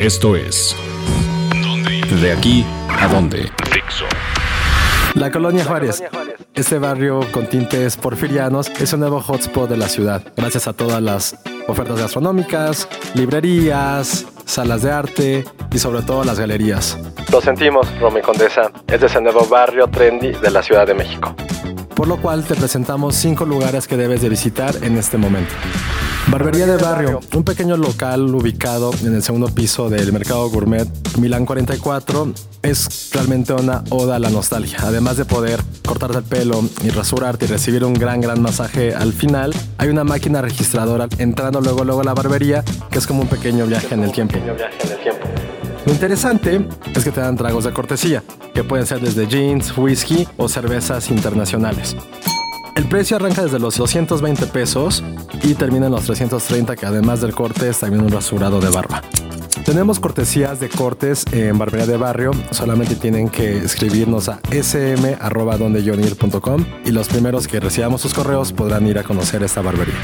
Esto es De aquí a dónde. La colonia Juárez. Este barrio con tintes porfirianos es un nuevo hotspot de la ciudad, gracias a todas las ofertas gastronómicas, librerías, salas de arte y sobre todo las galerías. Lo sentimos, Romy Condesa, es ese nuevo barrio trendy de la Ciudad de México. Por lo cual te presentamos cinco lugares que debes de visitar en este momento. Barbería de Barrio, un pequeño local ubicado en el segundo piso del Mercado Gourmet Milán 44, es realmente una oda a la nostalgia. Además de poder cortarte el pelo y rasurarte y recibir un gran, gran masaje al final, hay una máquina registradora entrando luego, luego a la barbería, que es como un pequeño viaje en el tiempo. Lo interesante es que te dan tragos de cortesía, que pueden ser desde jeans, whisky o cervezas internacionales. El precio arranca desde los 220 pesos y termina en los 330, que además del corte es también un rasurado de barba. Tenemos cortesías de cortes en Barbería de Barrio. Solamente tienen que escribirnos a sm.dondejonir.com y los primeros que recibamos sus correos podrán ir a conocer esta barbería.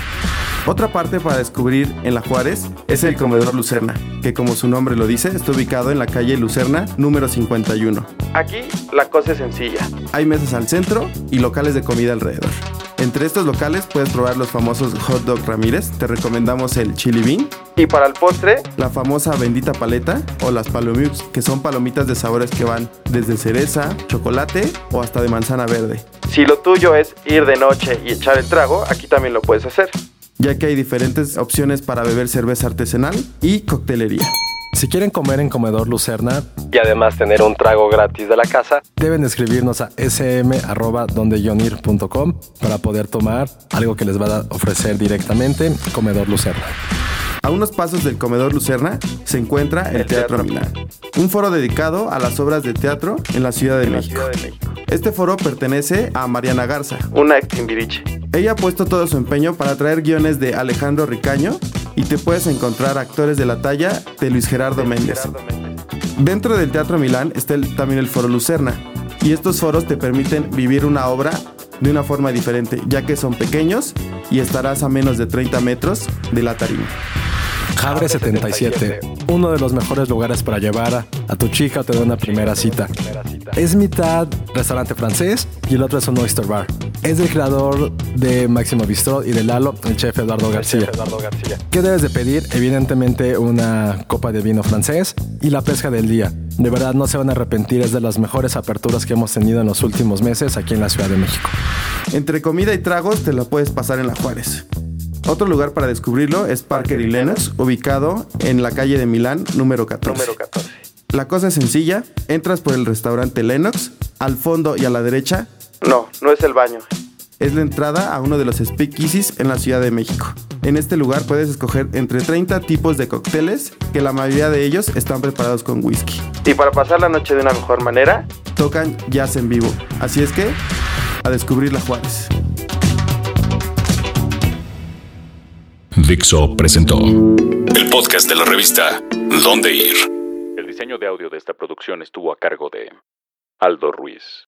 Otra parte para descubrir en La Juárez es el comedor Lucerna, que como su nombre lo dice, está ubicado en la calle Lucerna número 51. Aquí la cosa es sencilla. Hay mesas al centro y locales de comida alrededor. Entre estos locales puedes probar los famosos hot dog Ramírez, te recomendamos el chili bean. Y para el postre, la famosa bendita paleta o las palomux, que son palomitas de sabores que van desde cereza, chocolate o hasta de manzana verde. Si lo tuyo es ir de noche y echar el trago, aquí también lo puedes hacer. Ya que hay diferentes opciones para beber cerveza artesanal y coctelería. Si quieren comer en Comedor Lucerna y además tener un trago gratis de la casa, deben escribirnos a sm.dondejonir.com para poder tomar algo que les va a ofrecer directamente Comedor Lucerna. A unos pasos del Comedor Lucerna se encuentra el, Teatro, Milán, un foro dedicado a las obras de teatro en la Ciudad de, México. Este foro pertenece a Mariana Garza, una ex Timbiriche. Ella ha puesto todo su empeño para traer guiones de Alejandro Ricaño y te puedes encontrar actores de la talla de Luis Gerardo Méndez. Dentro del Teatro Milán está también el Foro Lucerna y estos foros te permiten vivir una obra de una forma diferente, ya que son pequeños y estarás a menos de 30 metros de la tarima. Jabre 77, uno de los mejores lugares para llevar a, tu chica o tener una primera cita. Es mitad restaurante francés y el otro es un oyster bar. Es del creador de Máximo Bistro y de Lalo, el chef Eduardo García. ¿Qué debes de pedir? Evidentemente una copa de vino francés y la pesca del día. De verdad no se van a arrepentir, es de las mejores aperturas que hemos tenido en los últimos meses aquí en la Ciudad de México. Entre comida y tragos te la puedes pasar en la Juárez. Otro lugar para descubrirlo es Parker y Lennox, ubicado en la calle de Milán, número 14. La cosa es sencilla, entras por el restaurante Lennox, al fondo y a la derecha. No, no es el baño. Es la entrada a uno de los speakeasies en la Ciudad de México. En este lugar puedes escoger entre 30 tipos de cócteles, que la mayoría de ellos están preparados con whisky. Y para pasar la noche de una mejor manera, tocan jazz en vivo. Así es que, a descubrir la Juárez. Dixo presentó el podcast de la revista Dónde Ir. El diseño de audio de esta producción estuvo a cargo de Aldo Ruiz.